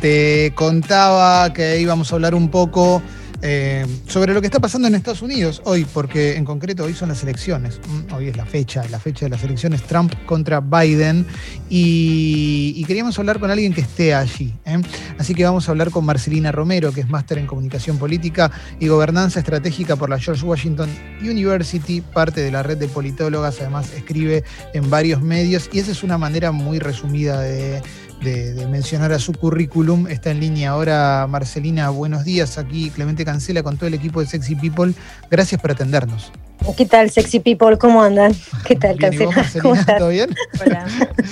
Te contaba que íbamos a hablar un poco eh, sobre lo que está pasando en Estados Unidos hoy, porque en concreto hoy son las elecciones. Mm, Hoy es la fecha, la fecha de las elecciones Trump contra Biden. Y, queríamos hablar con alguien que esté allí. ¿eh? Así que vamos a hablar con Marcelina Romero, que es máster en comunicación política y gobernanza estratégica por la George Washington University, parte de la red de politólogas. Además, escribe en varios medios. Y esa es una manera muy resumida de de, de, mencionar a su currículum. Está en línea ahora Marcelina, buenos días. Aquí Clemente Cancela con todo el equipo de Sexy People. Gracias por atendernos. ¿Qué tal, Sexy People? ¿Cómo andan? ¿Qué tal, bien, vos, Marcelina, ¿Todo bien? Hola.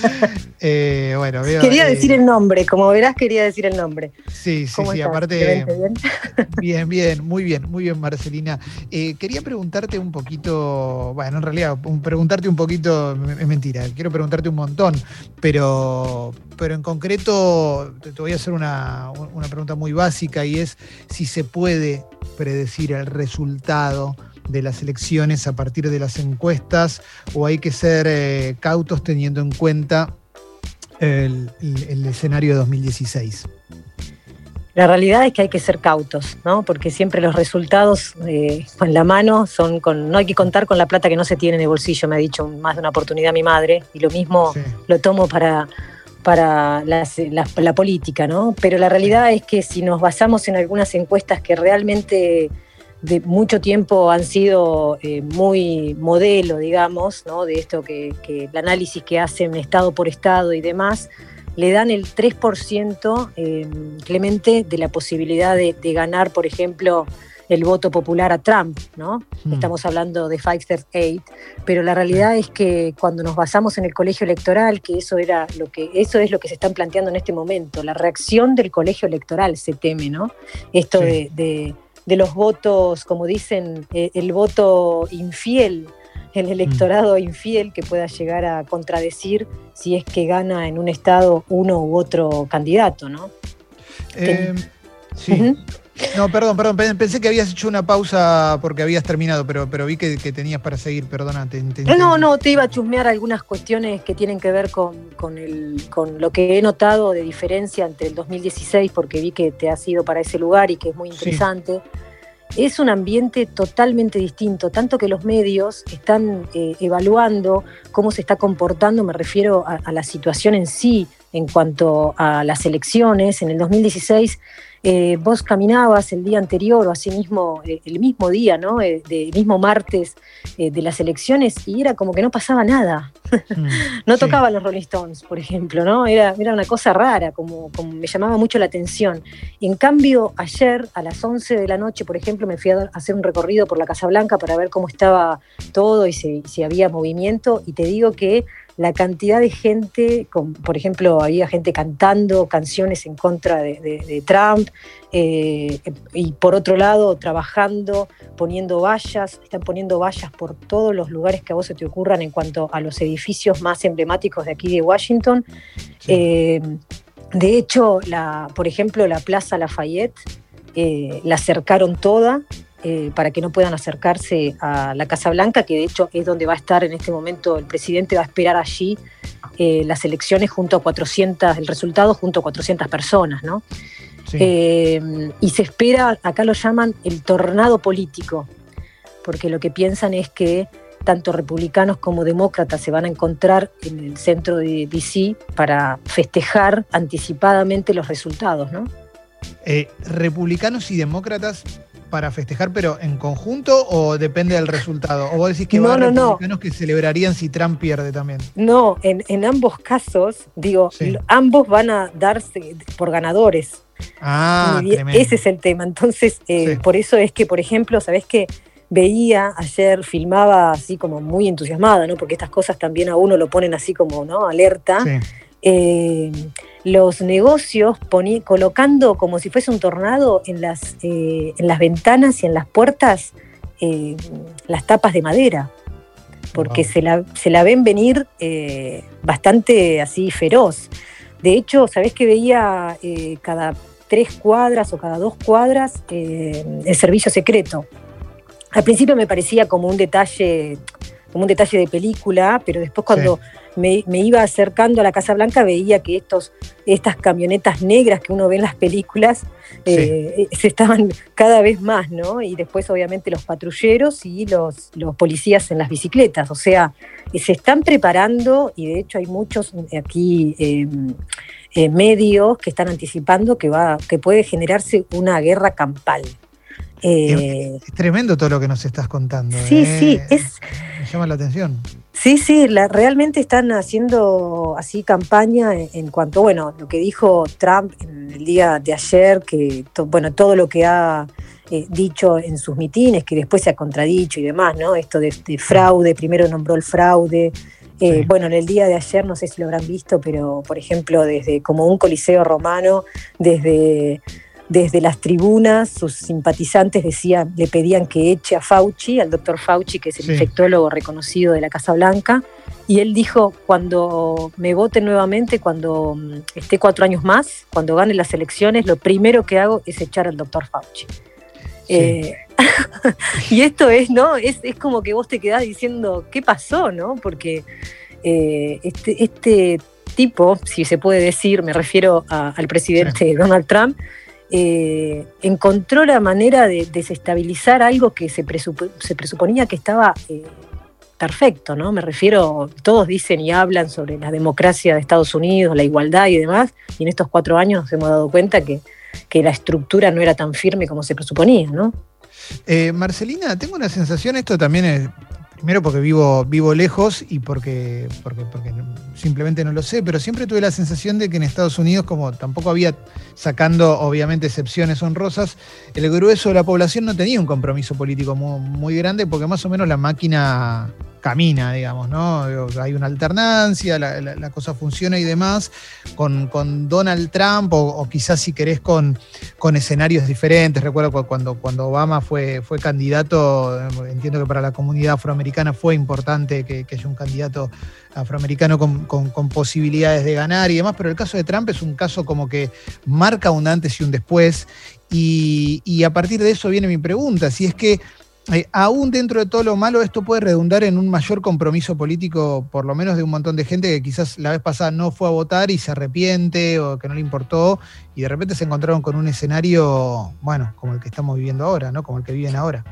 eh, bueno, veo, quería eh, decir el nombre, como verás, quería decir el nombre. Sí, sí, ¿Cómo sí, estás? aparte. ¿Bien? bien, bien, muy bien, muy bien, Marcelina. Eh, quería preguntarte un poquito, bueno, en realidad, un, preguntarte un poquito es mentira, quiero preguntarte un montón, pero, pero en concreto te, te voy a hacer una, una pregunta muy básica y es si se puede predecir el resultado de las elecciones a partir de las encuestas o hay que ser eh, cautos teniendo en cuenta el, el, el, escenario de 2016? La realidad es que hay que ser cautos, ¿no? Porque siempre los resultados eh, en la mano son con. No hay que contar con la plata que no se tiene en el bolsillo, me ha dicho más de una oportunidad mi madre, y lo mismo sí. lo tomo para, para las, la, la, política, ¿no? Pero la realidad es que si nos basamos en algunas encuestas que realmente de mucho tiempo han sido eh, muy modelo, digamos, ¿no? de esto que, que, el análisis que hacen estado por estado y demás, le dan el 3%, eh, Clemente, de la posibilidad de, de, ganar, por ejemplo, el voto popular a Trump, ¿no? Mm. Estamos hablando de 538, pero la realidad es que cuando nos basamos en el colegio electoral, que eso era lo que eso es lo que se están planteando en este momento, la reacción del colegio electoral se teme, ¿no? Esto sí. de, de de los votos, como dicen, eh, el voto infiel, el electorado mm. infiel que pueda llegar a contradecir si es que gana en un estado uno u otro candidato, ¿no? Eh, sí. Uh -huh. No, perdón, perdón, pensé que habías hecho una pausa porque habías terminado, pero, pero vi que, que tenías para seguir, perdona. Te, te, no, no, te iba a chusmear algunas cuestiones que tienen que ver con, con, el, con lo que he notado de diferencia entre el 2016, porque vi que te has ido para ese lugar y que es muy interesante. Sí es un ambiente totalmente distinto, tanto que los medios están eh, evaluando cómo se está comportando, me refiero a, a, la situación en sí en cuanto a las elecciones. En el 2016 eh, vos caminabas el día anterior o así mismo, eh, el mismo día, ¿no? Eh, mismo martes eh, de las elecciones y era como que no pasaba nada. Mm, no sí. tocaba los Rolling Stones, por ejemplo, ¿no? Era, era una cosa rara, como, como, me llamaba mucho la atención. En cambio, ayer a las 11 de la noche, por ejemplo, me fui a hacer un recorrido por la Casa Blanca para ver cómo estaba todo y si, si había movimiento y te digo que la cantidad de gente, con, por ejemplo, había gente cantando canciones en contra de, de, de Trump, eh, y por otro lado, trabajando, poniendo vallas, están poniendo vallas por todos los lugares que a vos se te ocurran en cuanto a los edificios más emblemáticos de aquí de Washington. Sí. Eh, de hecho, la, por ejemplo, la Plaza Lafayette eh, la cercaron toda eh, para que no puedan acercarse a la Casa Blanca, que de hecho es donde va a estar en este momento el presidente, va a esperar allí eh, las elecciones junto a 400, el resultado junto a 400 personas, ¿no? Sí. Eh, y se espera, acá lo llaman el tornado político, porque lo que piensan es que tanto republicanos como demócratas se van a encontrar en el centro de DC para festejar anticipadamente los resultados, ¿no? Eh, republicanos y demócratas para festejar, pero en conjunto o depende del resultado? ¿O vos decís que no, va no, republicanos no. que celebrarían si Trump pierde también? No, en, en ambos casos, digo, sí. ambos van a darse por ganadores. Ah, ese es el tema. Entonces, eh, sí. por eso es que, por ejemplo, ¿sabés qué? Veía ayer, filmaba así como muy entusiasmada, ¿no? Porque estas cosas también a uno lo ponen así como, ¿no? Alerta. Sí. Eh, los negocios colocando como si fuese un tornado en las, eh, en las ventanas y en las puertas eh, las tapas de madera, porque wow. se, la, se, la, ven venir bastante así feroz. De hecho, ¿sabés que veía cada tres cuadras o cada dos cuadras el servicio secreto? Al principio me parecía como un detalle como un detalle de película, pero después cuando me, iba acercando a la Casa Blanca veía que estos, estas camionetas negras que uno ve en las películas eh, se estaban cada vez más, ¿no? Y después obviamente los patrulleros y los, los policías en las bicicletas, o sea, se están preparando y de hecho hay muchos aquí em, eh, medios que están anticipando que, va, que puede generarse una guerra campal. Eh, es tremendo todo lo que nos estás contando. Sí, sí, es, me llama la atención. Sí, sí, realmente están haciendo así campaña en, cuanto, bueno, lo que dijo Trump en el día de ayer, que bueno, todo lo que ha eh, dicho en sus mitines, que después se ha contradicho y demás, ¿no? Esto de, fraude, primero nombró el fraude. Eh, bueno, en el día de ayer, no sé si lo habrán visto, pero por ejemplo, desde como un coliseo romano, desde desde las tribunas sus simpatizantes decían, le pedían que eche a Fauci, al doctor Fauci, que es el infectólogo reconocido de la Casa Blanca, y él dijo, cuando me voten nuevamente, cuando mm, esté cuatro años más, cuando gane las elecciones, lo primero que hago es echar al doctor Fauci. Eh, y esto es, ¿no? Es, como que vos te quedás diciendo, ¿qué pasó, no? Porque eh, este, este tipo, si se puede decir, me refiero al presidente Donald Trump, eh, encontró la manera de desestabilizar algo que se, presuponía que estaba eh, perfecto, ¿no? Me refiero, todos dicen y hablan sobre la democracia de Estados Unidos, la igualdad y demás, y en estos cuatro años nos hemos dado cuenta que, que la estructura no era tan firme como se presuponía, ¿no? Eh, Marcelina, tengo una sensación, esto también es Primero porque vivo, vivo lejos y porque, porque, porque simplemente no lo sé, pero siempre tuve la sensación de que en Estados Unidos, como tampoco había, sacando obviamente excepciones honrosas, el grueso de la población no tenía un compromiso político muy, muy grande porque más o menos la máquina camina, digamos, ¿no? Hay una alternancia, la, cosa funciona y demás, con, Donald Trump o, quizás si querés con, con escenarios diferentes. Recuerdo cuando, cuando Obama fue, fue candidato, entiendo que para la comunidad afroamericana fue importante que, haya un candidato afroamericano con, posibilidades de ganar y demás, pero el caso de Trump es un caso como que marca un antes y un después. Y, y a partir de eso viene mi pregunta, si es que eh, aún dentro de todo lo malo, esto puede redundar en un mayor compromiso político, por lo menos de un montón de gente que quizás la vez pasada no fue a votar y se arrepiente o que no le importó, y de repente se encontraron con un escenario, bueno, como el que estamos viviendo ahora, ¿no? Como el que viven ahora.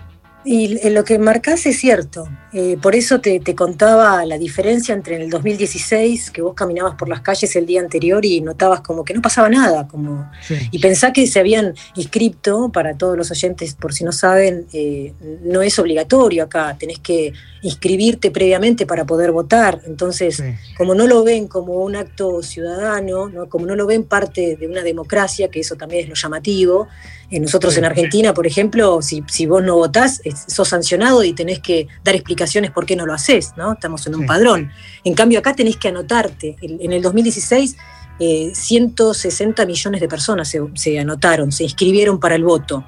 Y lo que marcás es cierto. Eh, por eso te, contaba la diferencia entre el 2016, que vos caminabas por las calles el día anterior y notabas como que no pasaba nada. Como, Y pensá que se habían inscrito, para todos los oyentes, por si no saben, eh, no es obligatorio acá. Tenés que inscribirte previamente para poder votar. Entonces, como no lo ven como un acto ciudadano, ¿no? como no lo ven parte de una democracia, que eso también es lo llamativo, eh, nosotros en Argentina, por ejemplo, si, si vos no votás, sos sancionado y tenés que dar explicaciones por qué no lo haces, ¿no? Estamos en un padrón. En cambio, acá tenés que anotarte. En el 2016, 160 eh, millones de personas se, anotaron, se inscribieron para el voto.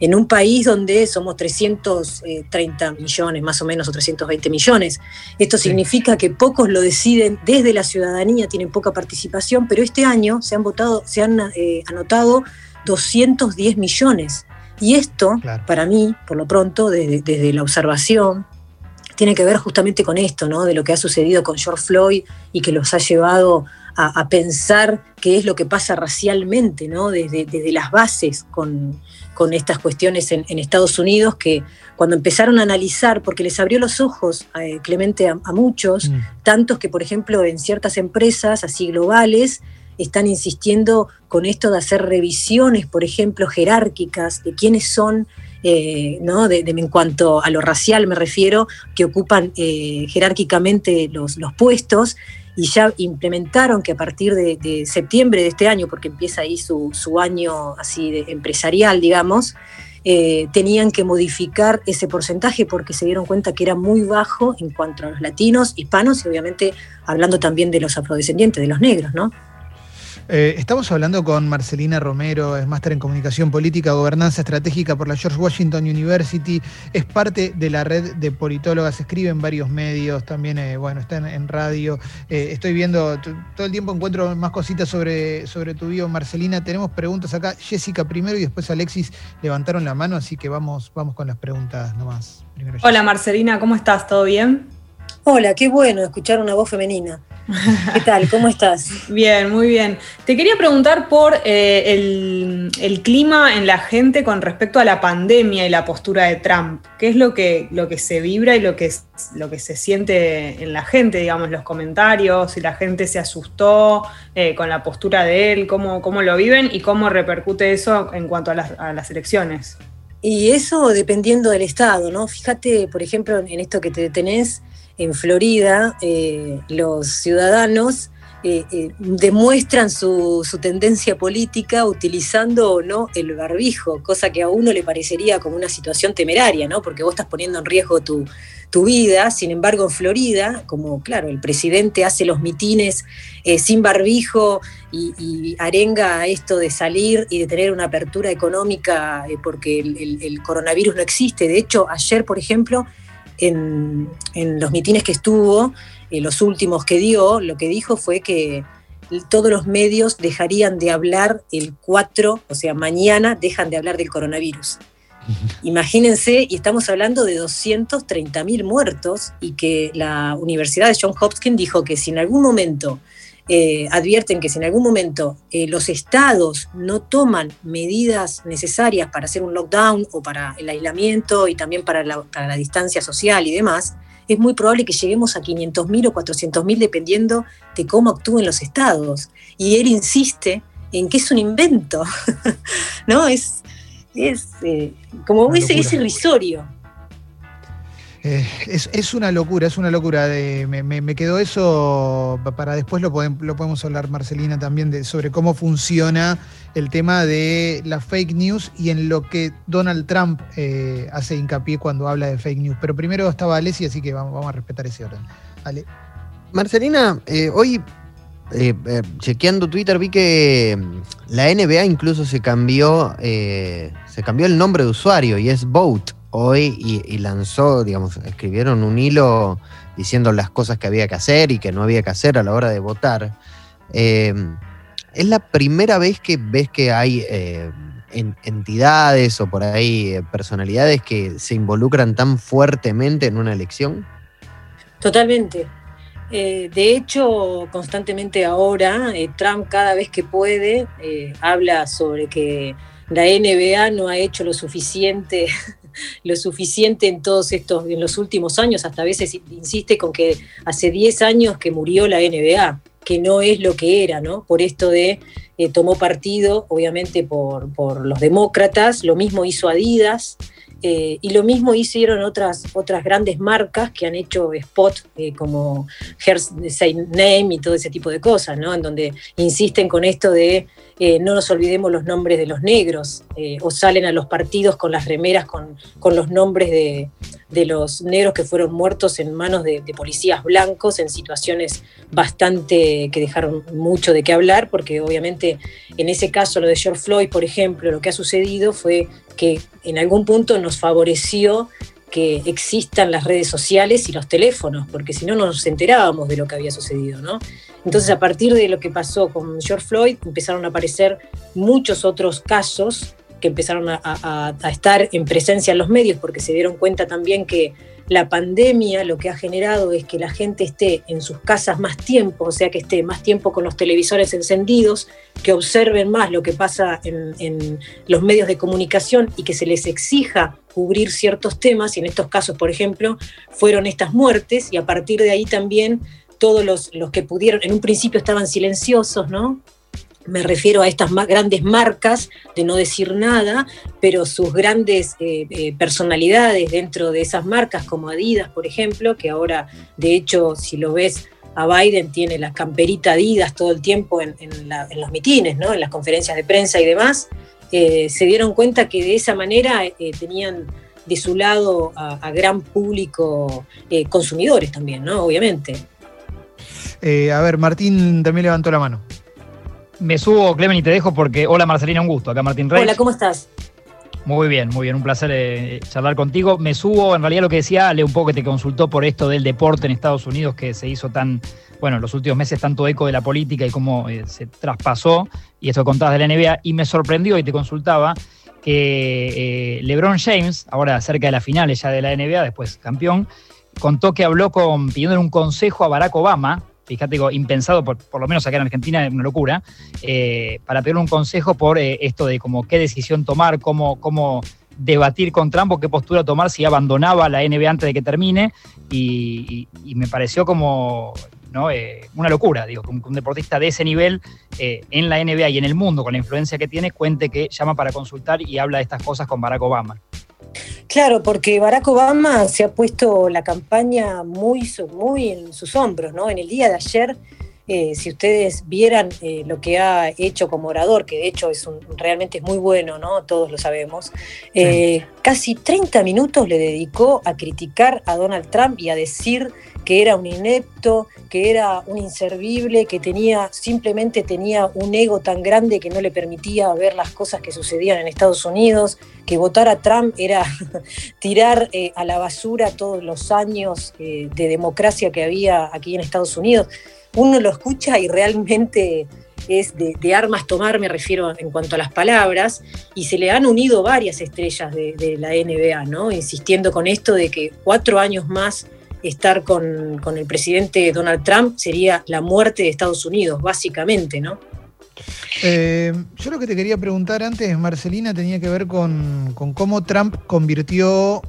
En un país donde somos 330 millones, más o menos, o 320 millones. Esto significa que pocos lo deciden desde la ciudadanía, tienen poca participación, pero este año se han votado, se han eh, anotado 210 millones. Y esto, para mí, por lo pronto, desde, la observación, tiene que ver justamente con esto, ¿no? De lo que ha sucedido con George Floyd y que los ha llevado a, pensar qué es lo que pasa racialmente, ¿no? Desde, las bases con, estas cuestiones en, Estados Unidos, que cuando empezaron a analizar, porque les abrió los ojos, eh, Clemente, a, muchos, mm. tantos que, por ejemplo, en ciertas empresas así globales, están insistiendo con esto de hacer revisiones, por ejemplo, jerárquicas de quiénes son, eh, ¿no? De, en cuanto a lo racial me refiero, que ocupan eh, jerárquicamente los, los, puestos y ya implementaron que a partir de, septiembre de este año, porque empieza ahí su, su año así de empresarial, digamos, eh, tenían que modificar ese porcentaje porque se dieron cuenta que era muy bajo en cuanto a los latinos, hispanos y obviamente hablando también de los afrodescendientes, de los negros, ¿no? Eh, estamos hablando con Marcelina Romero, es máster en comunicación política, gobernanza estratégica por la George Washington University, es parte de la red de politólogas, escribe en varios medios, también, eh, bueno, está en, radio. Eh, estoy viendo, todo el tiempo encuentro más cositas sobre, sobre tu bio, Marcelina. Tenemos preguntas acá. Jessica primero y después Alexis levantaron la mano, así que vamos, vamos con las preguntas nomás. Hola Marcelina, ¿cómo estás? ¿Todo bien? Hola, qué bueno escuchar una voz femenina. ¿Qué tal? ¿Cómo estás? Bien, muy bien. Te quería preguntar por eh, el, clima en la gente con respecto a la pandemia y la postura de Trump. ¿Qué es lo que, lo que se vibra y lo que, lo que se siente en la gente, digamos, los comentarios? Si la gente se asustó eh, con la postura de él, cómo, cómo lo viven y cómo repercute eso en cuanto a las, a las elecciones. Y eso dependiendo del estado, ¿no? Fíjate, por ejemplo, en esto que te tenés en Florida, eh, los ciudadanos eh, eh, demuestran su, tendencia política utilizando o no el barbijo, cosa que a uno le parecería como una situación temeraria, ¿no? Porque vos estás poniendo en riesgo tu, vida. Sin embargo, en Florida, como claro, el presidente hace los mitines sin barbijo y, arenga esto de salir y de tener una apertura económica porque el coronavirus no existe. De hecho, ayer, por ejemplo, en, los mitines que estuvo, eh, los últimos que dio, lo que dijo fue que todos los medios dejarían de hablar el 4, o sea, mañana dejan de hablar del coronavirus. Imagínense, y estamos hablando de 230 mil muertos, y que la Universidad de Johns Hopkins dijo que si en algún momento eh, advierten que si en algún momento eh, los estados no toman medidas necesarias para hacer un lockdown o para el aislamiento y también para la, distancia social y demás, es muy probable que lleguemos a 500.000 o 400.000 dependiendo de cómo actúen los estados. Y él insiste en que es un invento, ¿no? Es, es eh, como ese, es irrisorio. Eh, es, una locura, es una locura. me, quedó eso para después lo, podemos hablar, Marcelina, también sobre cómo funciona el tema de la fake news y en lo que Donald Trump eh, hace hincapié cuando habla de fake news. Pero primero estaba Alessi, así que vamos, a respetar ese orden. Marcelina, eh, hoy chequeando Twitter vi que mm, la NBA incluso se cambió, se cambió el nombre de usuario y es Vote hoy y, lanzó, digamos, escribieron un hilo diciendo las cosas que había que hacer y que no había que hacer a la hora de votar. Em, ¿Es la primera vez que ves que hay eh, entidades o por ahí eh, personalidades que se involucran tan fuertemente en una elección? Totalmente. Eh, de hecho, constantemente ahora, Trump cada vez que puede habla sobre que la NBA no ha hecho lo suficiente lo suficiente en todos estos, en los últimos años, hasta a veces insiste con que hace 10 años que murió la NBA, que no es lo que era, ¿no? Por esto de eh, tomó partido, obviamente, por, por los demócratas, lo mismo hizo Adidas, eh, y lo mismo hicieron otras, otras grandes marcas que han hecho spot eh, como Hear's Name y todo ese tipo de cosas, ¿no? En donde insisten con esto de eh, no nos olvidemos los nombres de los negros, o salen a los partidos con las remeras con, los nombres de, los negros que fueron muertos en manos de, de, policías blancos en situaciones bastante que dejaron mucho de qué hablar, porque obviamente en ese caso, lo de George Floyd, por ejemplo, lo que ha sucedido fue que en algún punto nos favoreció que existan las redes sociales y los teléfonos, porque si no, no nos enterábamos de lo que había sucedido, ¿no? Entonces, a partir de lo que pasó con George Floyd, empezaron a aparecer muchos otros casos que empezaron a, estar en presencia en los medios, porque se dieron cuenta también que la pandemia lo que ha generado es que la gente esté en sus casas más tiempo, o sea, que esté más tiempo con los televisores encendidos, que observen más lo que pasa en, los medios de comunicación y que se les exija cubrir ciertos temas, y en estos casos, por ejemplo, fueron estas muertes, y a partir de ahí también todos los, los que pudieron, en un principio estaban silenciosos, ¿no? Me refiero a estas más grandes marcas de no decir nada, pero sus grandes eh, eh, personalidades dentro de esas marcas, como Adidas, por ejemplo, que ahora, de hecho, si lo ves, a Biden tiene la camperita Adidas todo el tiempo en, los mitines, ¿no? en las conferencias de prensa y demás, eh, se dieron cuenta que de esa manera tenían de su lado a, gran público consumidores también, ¿no? Obviamente. A ver, Martín también levantó la mano me subo, Clemen, y te dejo porque. Hola Marcelina, un gusto. Acá Martín Reyes. Hola, ¿cómo estás? Muy bien, muy bien, un placer eh, charlar contigo. Me subo, en realidad lo que decía Ale, un poco que te consultó por esto del deporte en Estados Unidos, que se hizo tan, bueno, en los últimos meses tanto eco de la política y cómo eh, se traspasó, y eso contabas de la NBA, y me sorprendió y te consultaba que eh, LeBron James, ahora cerca de las finales ya de la NBA, después campeón, contó que habló con, pidiéndole un consejo a Barack Obama, fíjate, impensado, por, por, lo menos acá en Argentina una locura, eh, para pedirle un consejo por eh, esto de como qué decisión tomar, cómo, cómo debatir con Trump o qué postura tomar si abandonaba la NBA antes de que termine. Y, me pareció como ¿no? Eh, una locura, digo, que un, deportista de ese nivel en la NBA y en el mundo, con la influencia que tiene, cuente que llama para consultar y habla de estas cosas con Barack Obama. Claro, porque Barack Obama se ha puesto la campaña muy, muy en sus hombros, ¿no? En el día de ayer, eh, si ustedes vieran eh, lo que ha hecho como orador, que de hecho es un, realmente es muy bueno, ¿no? Todos lo sabemos, eh, casi 30 minutos le dedicó a criticar a Donald Trump y a decir que era un inepto, que era un inservible, que tenía, simplemente tenía un ego tan grande que no le permitía ver las cosas que sucedían en Estados Unidos, que votar a Trump era tirar eh, a la basura todos los años eh, de democracia que había aquí en Estados Unidos. Uno lo escucha y realmente es de, armas tomar, me refiero en cuanto a las palabras, y se le han unido varias estrellas de, de la NBA, ¿no? Insistiendo con esto de que cuatro años más estar con, el presidente Donald Trump sería la muerte de Estados Unidos, básicamente, ¿no? Eh, yo lo que te quería preguntar antes, Marcelina, tenía que ver con, cómo Trump convirtió,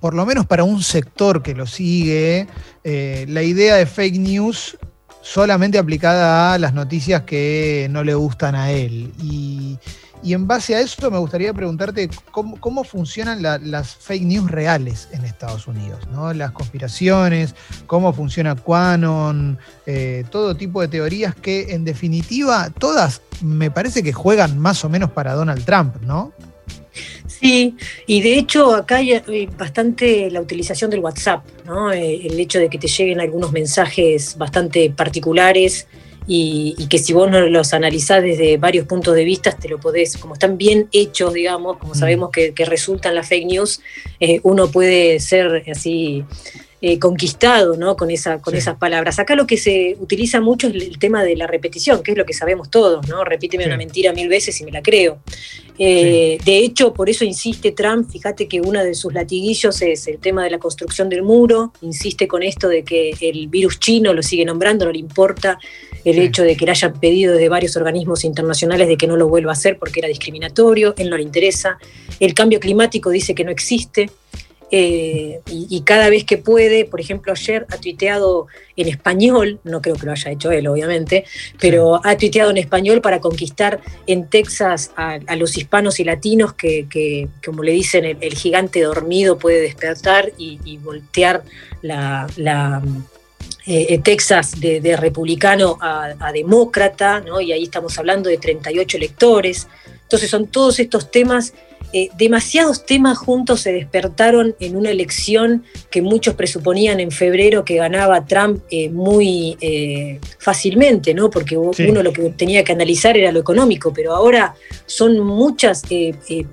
por lo menos para un sector que lo sigue, eh, la idea de fake news solamente aplicada a las noticias que no le gustan a él. Y, y en base a eso me gustaría preguntarte cómo, funcionan las fake news reales en Estados Unidos, ¿no? Las conspiraciones, cómo funciona Quanon, eh, todo tipo de teorías que en definitiva todas me parece que juegan más o menos para Donald Trump, ¿no? Sí, y de hecho acá hay bastante la utilización del WhatsApp, ¿no? Eh, el hecho de que te lleguen algunos mensajes bastante particulares y, que si vos no los analizás desde varios puntos de vista, te lo podés, como están bien hechos, digamos, como mm. sabemos que, resultan las fake news, eh, uno puede ser así eh, conquistado ¿no? con, esa, con esas palabras. Acá lo que se utiliza mucho es el tema de la repetición, que es lo que sabemos todos, ¿no? Repíteme una mentira mil veces y me la creo. Eh, de hecho, por eso insiste Trump, fíjate que uno de sus latiguillos es el tema de la construcción del muro, insiste con esto de que el virus chino lo sigue nombrando, no le importa el hecho de que le hayan pedido desde varios organismos internacionales de que no lo vuelva a hacer porque era discriminatorio, él no le interesa. El cambio climático dice que no existe. Eh, y, cada vez que puede, por ejemplo, ayer ha tuiteado en español, no creo que lo haya hecho él, obviamente, pero ha tuiteado en español para conquistar en Texas a, los hispanos y latinos que, como le dicen, el, gigante dormido puede despertar y, voltear la, eh, Texas de, republicano a, a, demócrata, ¿no? y ahí estamos hablando de 38 electores. Entonces son todos estos temas eh, demasiados temas juntos se despertaron en una elección que muchos presuponían en febrero que ganaba Trump eh, muy fácilmente, ¿no? Porque uno lo que tenía que analizar era lo económico, pero ahora son muchas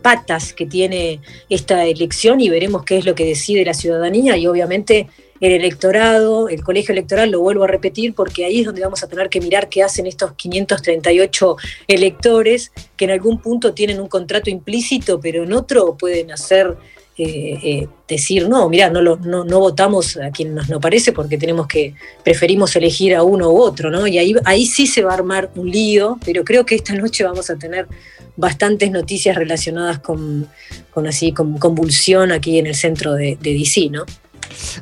patas que tiene esta elección y veremos qué es lo que decide la ciudadanía y obviamente el electorado, el colegio electoral, lo vuelvo a repetir, porque ahí es donde vamos a tener que mirar qué hacen estos 538 electores que en algún punto tienen un contrato implícito, pero en otro pueden hacer... Eh, eh, decir, no, mira, no, no, no, votamos a quien nos no parece porque tenemos que, preferimos elegir a uno u otro, ¿no? Y ahí, ahí sí se va a armar un lío, pero creo que esta noche vamos a tener bastantes noticias relacionadas con, con así, con convulsión aquí en el centro de, de DC, ¿no?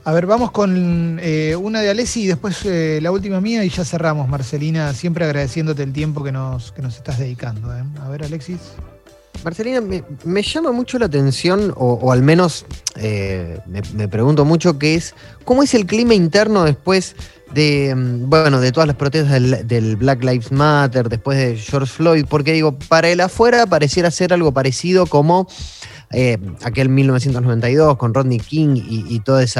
A ver, vamos con eh, una de Alessi y después eh, la última mía y ya cerramos, Marcelina, siempre agradeciéndote el tiempo que nos, que nos estás dedicando. ¿eh? A ver, Alexis. Marcelina, me, llama mucho la atención, o, al menos me, pregunto mucho, qué es, ¿cómo es el clima interno después de, mm, bueno, de todas las protestas del, del, Black Lives Matter, después de George Floyd? Porque digo, para el afuera pareciera ser algo parecido como eh, aquel 1992 con Rodney King y, todas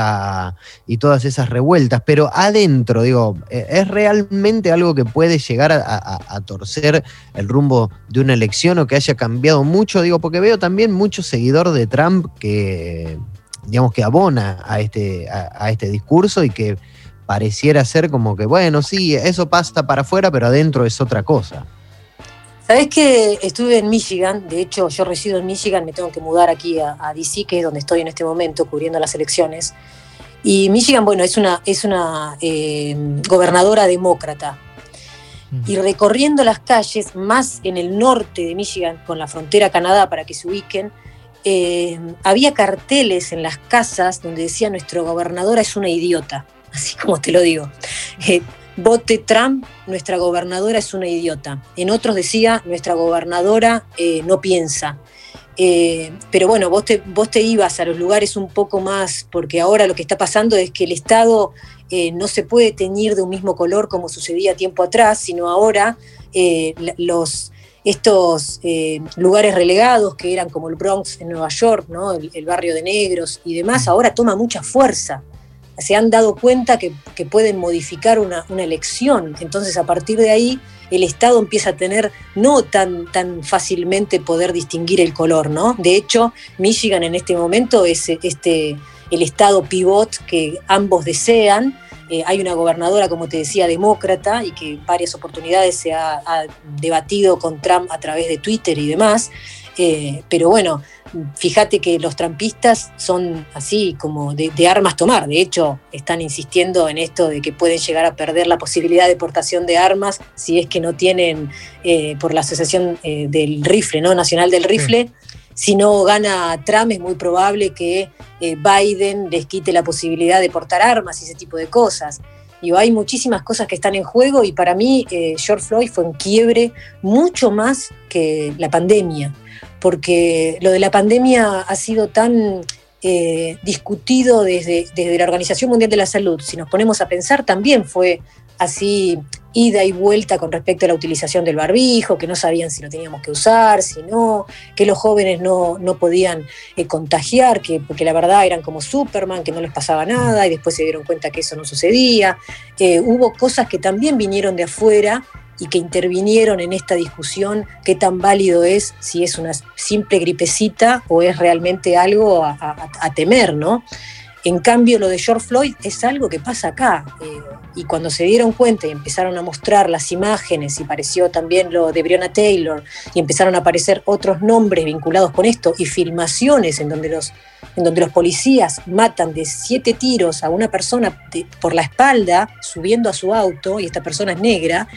esas revueltas, pero adentro, digo, eh, ¿es realmente algo que puede llegar a, torcer el rumbo de una elección o que haya cambiado mucho? Digo, porque veo también mucho seguidor de Trump que, digamos, que abona a este, a este discurso y que pareciera ser como que, bueno, sí, eso pasa para afuera, pero adentro es otra cosa. Sabes que estuve en Michigan, de hecho yo resido en Michigan, me tengo que mudar aquí a, DC, que es donde estoy en este momento cubriendo las elecciones. Y Michigan, bueno, es una, es una eh, gobernadora demócrata. Y recorriendo las calles, más en el norte de Michigan, con la frontera Canadá, para que se ubiquen, eh, había carteles en las casas donde decía nuestra gobernadora es una idiota, así como te lo digo. Eh, vote Trump, nuestra gobernadora es una idiota. En otros decía nuestra gobernadora no piensa. Eh, pero bueno, vos te, ibas a los lugares un poco más, porque ahora lo que está pasando es que el Estado eh, no se puede teñir de un mismo color como sucedía tiempo atrás, sino ahora eh, los, estos lugares relegados que eran como el Bronx en Nueva York, ¿no? el, barrio de negros y demás, ahora toma mucha fuerza. Se han dado cuenta que, pueden modificar una, una elección. Entonces, a partir de ahí, el Estado empieza a tener no tan, tan fácilmente poder distinguir el color, ¿no? De hecho, Michigan en este momento es este, el Estado pivot que ambos desean. Eh, hay una gobernadora, como te decía, demócrata y que varias oportunidades se ha debatido con Trump a través de Twitter y demás. Eh, pero bueno, fíjate que los trampistas son así como de, armas tomar. De hecho, están insistiendo en esto de que pueden llegar a perder la posibilidad de portación de armas si es que no tienen, eh, por la Asociación eh, del Rifle, ¿no? Nacional del Rifle. Si no gana Trump, es muy probable que Biden les quite la posibilidad de portar armas y ese tipo de cosas. Y hay muchísimas cosas que están en juego y para mí George Floyd fue un quiebre mucho más que la pandemia porque lo de la pandemia ha sido tan eh, discutido desde, desde la Organización Mundial de la Salud. Si nos ponemos a pensar, también fue así ida y vuelta con respecto a la utilización del barbijo, que no sabían si lo teníamos que usar, si no, que los jóvenes no, podían eh, contagiar, que, porque la verdad eran como Superman, que no les pasaba nada, y después se dieron cuenta que eso no sucedía. Eh, hubo cosas que también vinieron de afuera y que intervinieron en esta discusión, qué tan válido es si es una simple gripecita o es realmente algo a, temer, ¿no? En cambio, lo de George Floyd es algo que pasa acá. Eh, y cuando se dieron cuenta y empezaron a mostrar las imágenes, y pareció también lo de Breonna Taylor, y empezaron a aparecer otros nombres vinculados con esto, y filmaciones en donde los, en donde los policías matan de siete tiros a una persona por la espalda, subiendo a su auto, y esta persona es negra,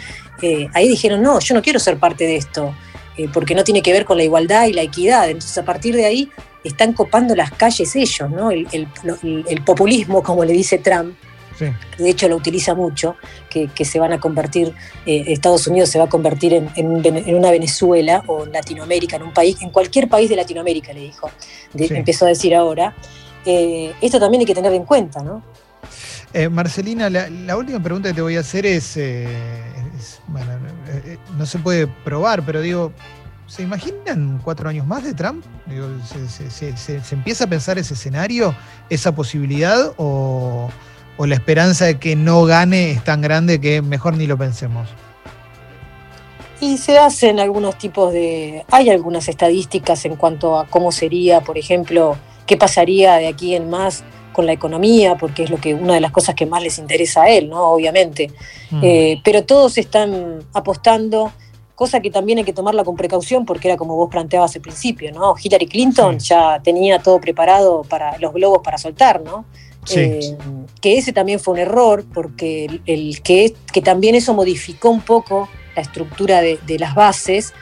eh, ahí dijeron, no, yo no quiero ser parte de esto, eh, porque no tiene que ver con la igualdad y la equidad. Entonces, a partir de ahí, están copando las calles ellos, ¿no? El, populismo, como le dice Trump, de hecho lo utiliza mucho, que, se van a convertir, eh, Estados Unidos se va a convertir en, una Venezuela o en Latinoamérica, en un país, en cualquier país de Latinoamérica, le dijo, empezó a decir ahora. esto también hay que tener en cuenta, ¿no? Marcelina, la, última pregunta que te voy a hacer es, eh, eh, no se puede probar, pero digo, ¿se imaginan cuatro años más de Trump? se, empieza a pensar ese escenario, esa posibilidad, o, la esperanza de que no gane es tan grande que mejor ni lo pensemos? Y se hacen algunos tipos de... Hay algunas estadísticas en cuanto a cómo sería, por ejemplo, qué pasaría de aquí en más con la economía, porque es lo que una de las cosas que más les interesa a él, ¿no? Obviamente. Mm. Eh, pero todos están apostando, cosa que también hay que tomarla con precaución, porque era como vos planteabas al principio, ¿no? Hillary Clinton ya tenía todo preparado para los globos para soltar, ¿no? Eh, que ese también fue un error, porque el, que, que también eso modificó un poco la estructura de, de las bases,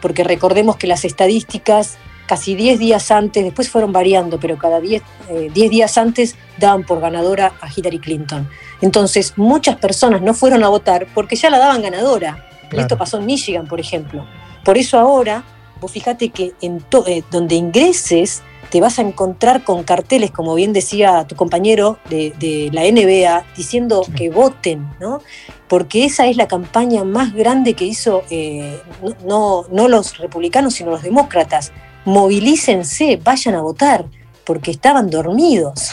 porque recordemos que las estadísticas casi 10 días antes, después fueron variando, pero cada 10, eh, días antes daban por ganadora a Hillary Clinton. Entonces, muchas personas no fueron a votar porque ya la daban ganadora. Esto pasó en Michigan, por ejemplo. Por eso ahora, vos fíjate que en eh, donde ingreses, te vas a encontrar con carteles, como bien decía tu compañero de, la NBA, diciendo que voten, ¿no? Porque esa es la campaña más grande que hizo eh, no, no los republicanos, sino los demócratas movilícense, vayan a votar, porque estaban dormidos.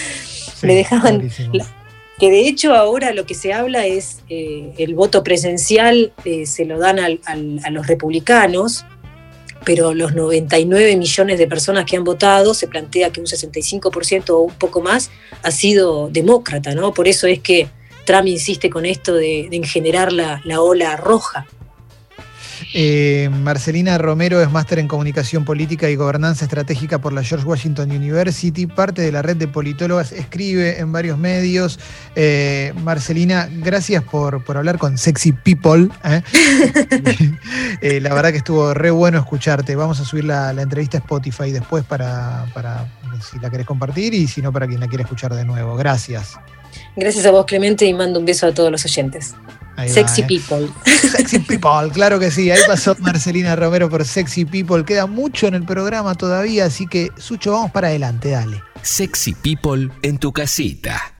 Le dejaban. que de hecho ahora lo que se habla es eh, el voto presencial eh, se lo dan a los republicanos, pero los 99 millones de personas que han votado se plantea que un 65% o un poco más ha sido demócrata, ¿no? Por eso es que Trump insiste con esto de, generar la, la ola roja. Eh, Marcelina Romero es máster en comunicación política y gobernanza estratégica por la George Washington University, parte de la red de politólogas, escribe en varios medios. Eh, Marcelina, gracias por, por, hablar con Sexy People. la verdad que estuvo re bueno escucharte. Vamos a subir la, entrevista a Spotify después para, para si la querés compartir y si no para quien la quiera escuchar de nuevo. Gracias. Gracias a vos, Clemente, y mando un beso a todos los oyentes. Sexy ¿eh? People. Sexy People, claro que sí. Ahí pasó Marcelina Romero por Sexy People. Queda mucho en el programa todavía, así que, Sucho, vamos para adelante, dale. Sexy People en tu casita.